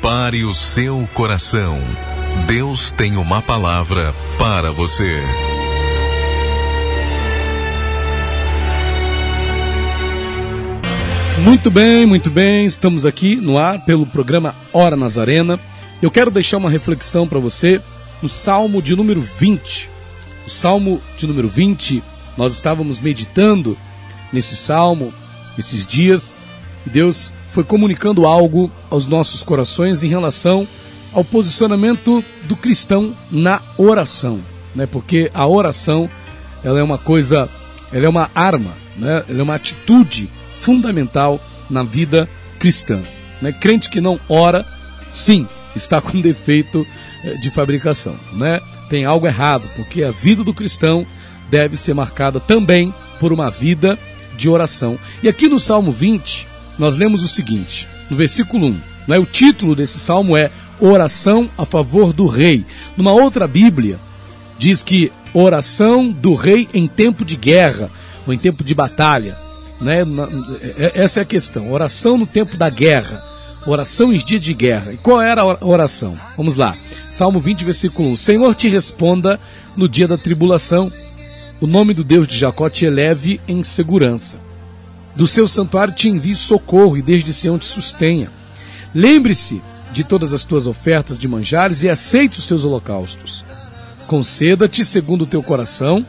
Prepare o seu coração. Deus tem uma palavra para você. Muito bem, muito bem. Estamos aqui no ar pelo programa Hora Nazarena. Eu quero deixar uma reflexão para você no Salmo de número 20. O Salmo de número 20, nós estávamos meditando nesse salmo esses dias e Deus foi comunicando algo aos nossos corações em relação ao posicionamento do cristão na oração, né? Porque a oração, ela é uma coisa, ela é uma arma, né? Ela é uma atitude fundamental na vida cristã, né? Crente que não ora, sim, está com defeito eh, de fabricação, né? Tem algo errado, porque a vida do cristão deve ser marcada também por uma vida de oração. E aqui no Salmo 20, nós lemos o seguinte, no versículo 1, é? o título desse salmo é Oração a favor do rei. Numa outra Bíblia, diz que oração do rei em tempo de guerra, ou em tempo de batalha. Né? É, essa é a questão, oração no tempo da guerra, oração em dia de guerra. E qual era a oração? Vamos lá, Salmo 20, versículo 1. Senhor te responda no dia da tribulação, o nome do Deus de Jacó te eleve em segurança. Do seu santuário te envie socorro e desde Sião te sustenha. Lembre-se de todas as tuas ofertas de manjares e aceite os teus holocaustos. Conceda-te segundo o teu coração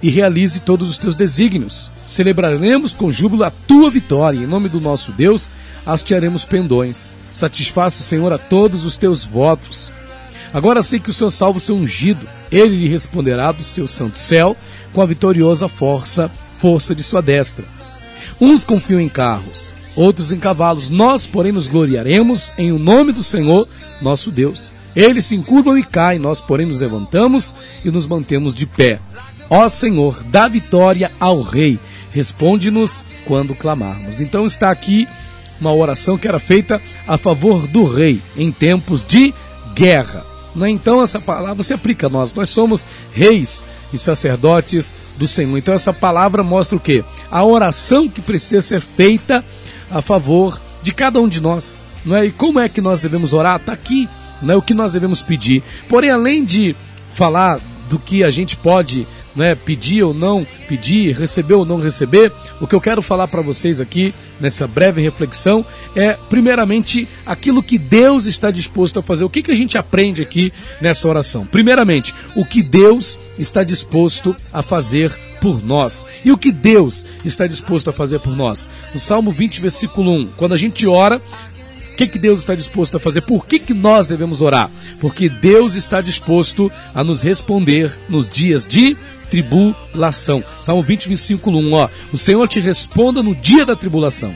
e realize todos os teus desígnios. Celebraremos com júbilo a tua vitória, em nome do nosso Deus hastearemos pendões. Satisfaça o Senhor a todos os teus votos. Agora sei que o seu salvo seu ungido, ele lhe responderá do seu santo céu com a vitoriosa força, força de sua destra. Uns confiam em carros, outros em cavalos. Nós, porém, nos gloriaremos em o nome do Senhor, nosso Deus. Eles se encurvam e caem, nós, porém, nos levantamos e nos mantemos de pé. Ó Senhor, dá vitória ao Rei. Responde-nos quando clamarmos. Então está aqui uma oração que era feita a favor do rei em tempos de guerra. Né? Então essa palavra se aplica a nós. Nós somos reis e sacerdotes do Senhor. Então essa palavra mostra o que? A oração que precisa ser feita a favor de cada um de nós. Não é? E como é que nós devemos orar? Está aqui, não é? o que nós devemos pedir. Porém, além de falar do que a gente pode né, pedir ou não pedir, receber ou não receber, o que eu quero falar para vocês aqui nessa breve reflexão é, primeiramente, aquilo que Deus está disposto a fazer. O que, que a gente aprende aqui nessa oração? Primeiramente, o que Deus está disposto a fazer por nós. E o que Deus está disposto a fazer por nós? No Salmo 20, versículo 1, quando a gente ora, o que, que Deus está disposto a fazer? Por que, que nós devemos orar? Porque Deus está disposto a nos responder nos dias de tribulação. Salmo 20, versículo 1, ó. O Senhor te responda no dia da tribulação.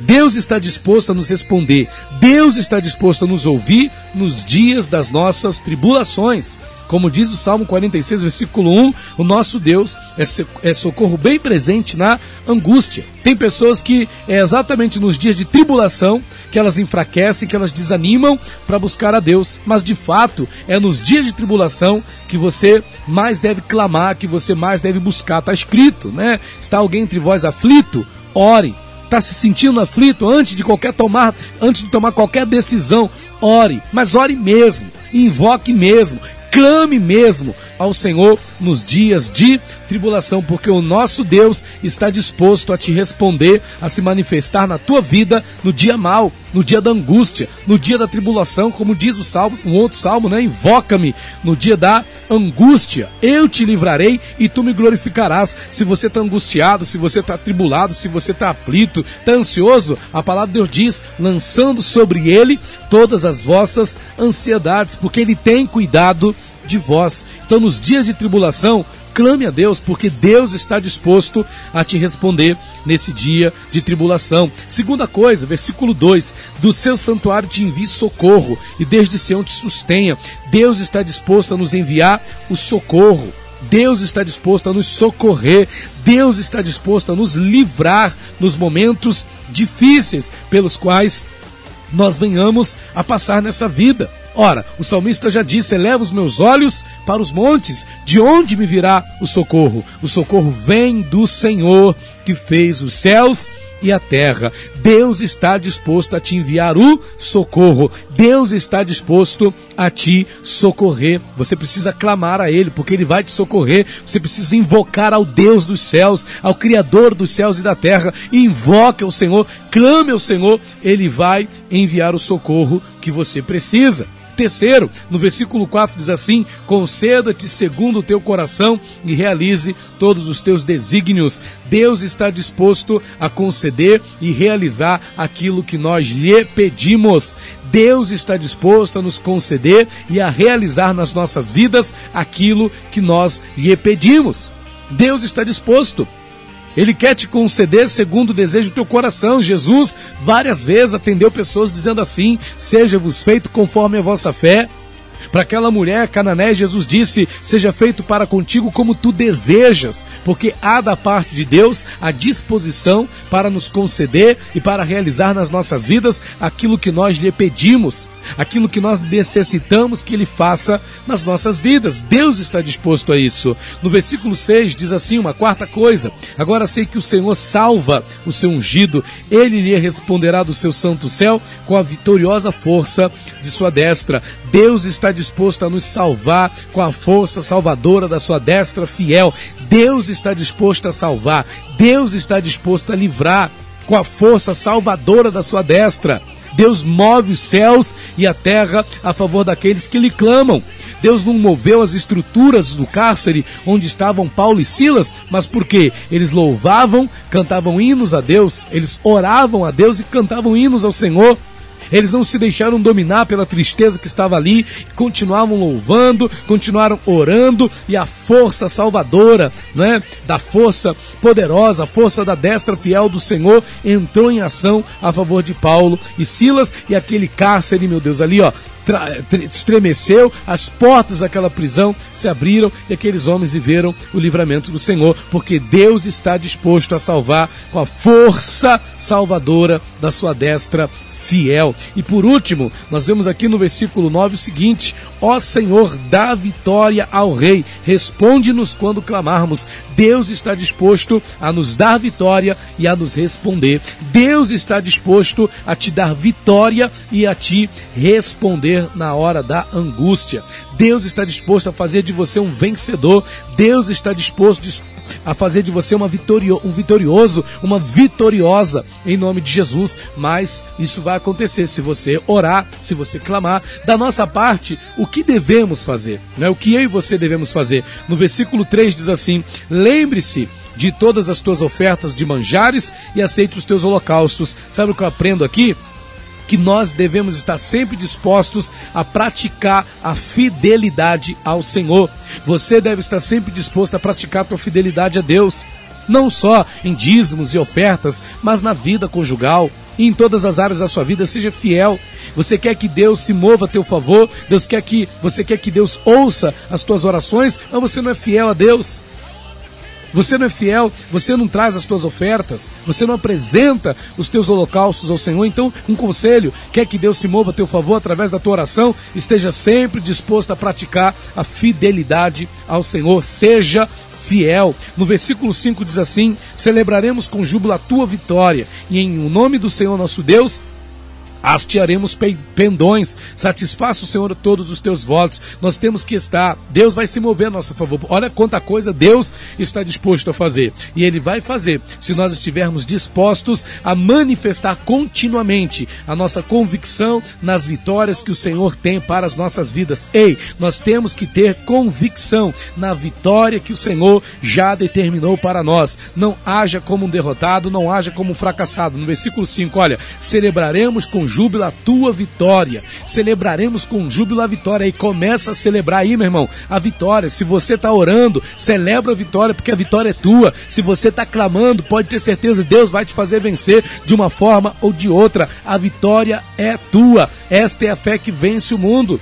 Deus está disposto a nos responder. Deus está disposto a nos ouvir nos dias das nossas tribulações. Como diz o Salmo 46, versículo 1, o nosso Deus é, é socorro bem presente na angústia. Tem pessoas que é exatamente nos dias de tribulação que elas enfraquecem, que elas desanimam para buscar a Deus. Mas de fato, é nos dias de tribulação que você mais deve clamar, que você mais deve buscar. Está escrito, né? Está alguém entre vós aflito? Ore está se sentindo aflito antes de qualquer tomar, antes de tomar qualquer decisão, ore, mas ore mesmo, invoque mesmo, clame mesmo ao Senhor nos dias de tribulação, porque o nosso Deus está disposto a te responder, a se manifestar na tua vida no dia mal, no dia da angústia, no dia da tribulação, como diz o salmo, um outro salmo, né? Invoca-me no dia da angústia. Eu te livrarei e tu me glorificarás. Se você está angustiado, se você está tribulado, se você está aflito, está ansioso, a palavra de Deus diz, lançando sobre ele todas as vossas ansiedades, porque ele tem cuidado de vós. Então, nos dias de tribulação, clame a Deus, porque Deus está disposto a te responder nesse dia de tribulação. Segunda coisa, versículo 2: Do seu santuário te envie socorro, e desde Sião te sustenha. Deus está disposto a nos enviar o socorro. Deus está disposto a nos socorrer, Deus está disposto a nos livrar nos momentos difíceis pelos quais nós venhamos a passar nessa vida. Ora, o salmista já disse: Eleva os meus olhos para os montes, de onde me virá o socorro? O socorro vem do Senhor que fez os céus e a terra. Deus está disposto a te enviar o socorro. Deus está disposto a te socorrer. Você precisa clamar a Ele, porque Ele vai te socorrer. Você precisa invocar ao Deus dos céus, ao Criador dos céus e da terra. Invoque ao Senhor, clame ao Senhor, Ele vai enviar o socorro que você precisa. Terceiro, no versículo 4 diz assim: Conceda-te segundo o teu coração e realize todos os teus desígnios. Deus está disposto a conceder e realizar aquilo que nós lhe pedimos. Deus está disposto a nos conceder e a realizar nas nossas vidas aquilo que nós lhe pedimos. Deus está disposto. Ele quer te conceder segundo o desejo do teu coração. Jesus várias vezes atendeu pessoas dizendo assim: Seja-vos feito conforme a vossa fé. Para aquela mulher canané, Jesus disse: Seja feito para contigo como tu desejas, porque há da parte de Deus a disposição para nos conceder e para realizar nas nossas vidas aquilo que nós lhe pedimos aquilo que nós necessitamos que Ele faça nas nossas vidas. Deus está disposto a isso. No versículo 6 diz assim: uma quarta coisa. Agora sei que o Senhor salva o seu ungido, ele lhe responderá do seu santo céu com a vitoriosa força de sua destra. Deus está disposto a nos salvar com a força salvadora da sua destra fiel. Deus está disposto a salvar. Deus está disposto a livrar com a força salvadora da sua destra. Deus move os céus e a terra a favor daqueles que lhe clamam. Deus não moveu as estruturas do cárcere onde estavam Paulo e Silas, mas porque eles louvavam, cantavam hinos a Deus, eles oravam a Deus e cantavam hinos ao Senhor. Eles não se deixaram dominar pela tristeza que estava ali, continuavam louvando, continuaram orando e a força salvadora, né, da força poderosa, a força da destra fiel do Senhor entrou em ação a favor de Paulo e Silas e aquele cárcere, meu Deus, ali, ó, estremeceu, as portas daquela prisão se abriram e aqueles homens viveram o livramento do Senhor, porque Deus está disposto a salvar com a força salvadora da sua destra fiel. E por último, nós vemos aqui no versículo 9 o seguinte: Ó Senhor, dá vitória ao Rei, responde-nos quando clamarmos. Deus está disposto a nos dar vitória e a nos responder. Deus está disposto a te dar vitória e a te responder na hora da angústia. Deus está disposto a fazer de você um vencedor. Deus está disposto a fazer de você uma vitorio, um vitorioso, uma vitoriosa em nome de Jesus. Mas isso vai acontecer se você orar, se você clamar. Da nossa parte, o que devemos fazer? Né? O que eu e você devemos fazer? No versículo 3 diz assim: Lembre-se de todas as tuas ofertas de manjares e aceite os teus holocaustos. Sabe o que eu aprendo aqui? Que nós devemos estar sempre dispostos a praticar a fidelidade ao Senhor. Você deve estar sempre disposto a praticar a tua fidelidade a Deus, não só em dízimos e ofertas, mas na vida conjugal, e em todas as áreas da sua vida, seja fiel. Você quer que Deus se mova a teu favor? Deus quer que você quer que Deus ouça as tuas orações, mas você não é fiel a Deus. Você não é fiel, você não traz as tuas ofertas, você não apresenta os teus holocaustos ao Senhor. Então, um conselho: quer que Deus se mova a teu favor através da tua oração? Esteja sempre disposto a praticar a fidelidade ao Senhor. Seja fiel. No versículo 5 diz assim: Celebraremos com júbilo a tua vitória, e em o nome do Senhor nosso Deus hastearemos pendões, satisfaça o Senhor todos os teus votos. Nós temos que estar, Deus vai se mover a nosso favor. Olha quanta coisa Deus está disposto a fazer. E Ele vai fazer se nós estivermos dispostos a manifestar continuamente a nossa convicção nas vitórias que o Senhor tem para as nossas vidas. Ei, nós temos que ter convicção na vitória que o Senhor já determinou para nós. Não haja como um derrotado, não haja como um fracassado. No versículo 5, olha, celebraremos com júbilo a tua vitória. Celebraremos com júbilo a vitória. E começa a celebrar aí, meu irmão, a vitória. Se você está orando, celebra a vitória, porque a vitória é tua. Se você está clamando, pode ter certeza, Deus vai te fazer vencer de uma forma ou de outra. A vitória é tua. Esta é a fé que vence o mundo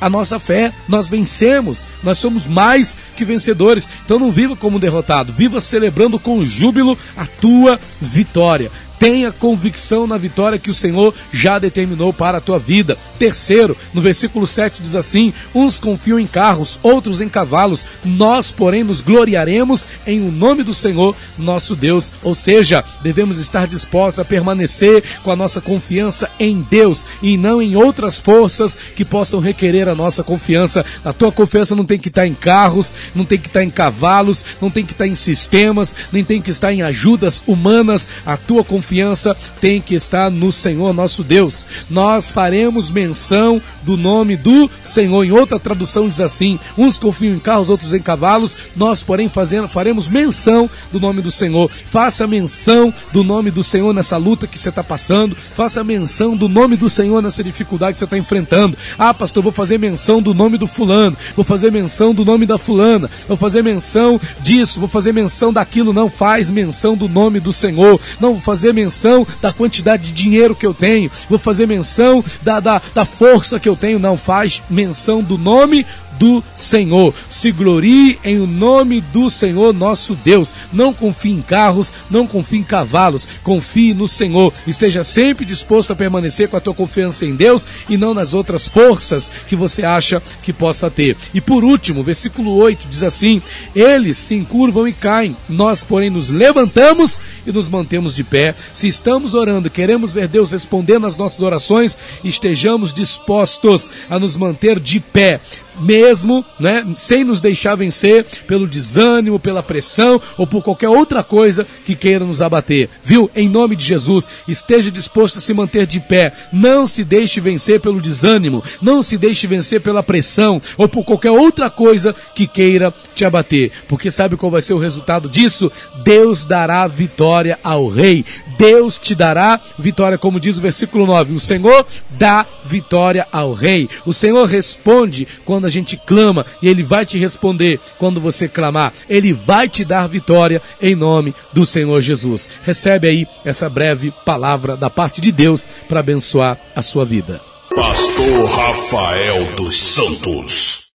a nossa fé, nós vencemos, nós somos mais que vencedores. Então não viva como derrotado, viva celebrando com júbilo a tua vitória Tenha convicção na vitória que o Senhor já determinou para a tua vida. Terceiro, no versículo 7 diz assim: Uns confiam em carros, outros em cavalos, nós, porém, nos gloriaremos em o nome do Senhor, nosso Deus. Ou seja, devemos estar dispostos a permanecer com a nossa confiança em Deus e não em outras forças que possam requerer a nossa confiança. A tua confiança não tem que estar em carros, não tem que estar em cavalos, não tem que estar em sistemas, nem tem que estar em ajudas humanas. A tua confiança tem que estar no Senhor nosso Deus. Nós faremos menção do nome do Senhor. Em outra tradução diz assim: uns confiam em carros, outros em cavalos. Nós, porém, fazendo, faremos menção do nome do Senhor. Faça menção do nome do Senhor nessa luta que você está passando. Faça menção do nome do Senhor nessa dificuldade que você está enfrentando. Ah, pastor, vou fazer menção do nome do fulano. Vou fazer menção do nome da fulana. Vou fazer menção disso. Vou fazer menção daquilo. Não faz menção do nome do Senhor. Não vou fazer menção da quantidade de dinheiro que eu tenho. Vou fazer menção da, da, da força que eu tenho. Não faz menção do nome do Senhor. Se glorie em o nome do Senhor nosso Deus. Não confie em carros, não confie em cavalos, confie no Senhor. Esteja sempre disposto a permanecer com a tua confiança em Deus e não nas outras forças que você acha que possa ter. E por último, versículo 8 diz assim: Eles se encurvam e caem, nós, porém, nos levantamos e nos mantemos de pé. Se estamos orando, queremos ver Deus respondendo às nossas orações, estejamos dispostos a nos manter de pé mesmo, né, sem nos deixar vencer pelo desânimo, pela pressão ou por qualquer outra coisa que queira nos abater. Viu? Em nome de Jesus, esteja disposto a se manter de pé. Não se deixe vencer pelo desânimo, não se deixe vencer pela pressão ou por qualquer outra coisa que queira te abater. Porque sabe qual vai ser o resultado disso? Deus dará vitória ao rei. Deus te dará vitória, como diz o versículo 9. O Senhor dá vitória ao rei. O Senhor responde quando a gente clama e ele vai te responder quando você clamar. Ele vai te dar vitória em nome do Senhor Jesus. Recebe aí essa breve palavra da parte de Deus para abençoar a sua vida. Pastor Rafael dos Santos.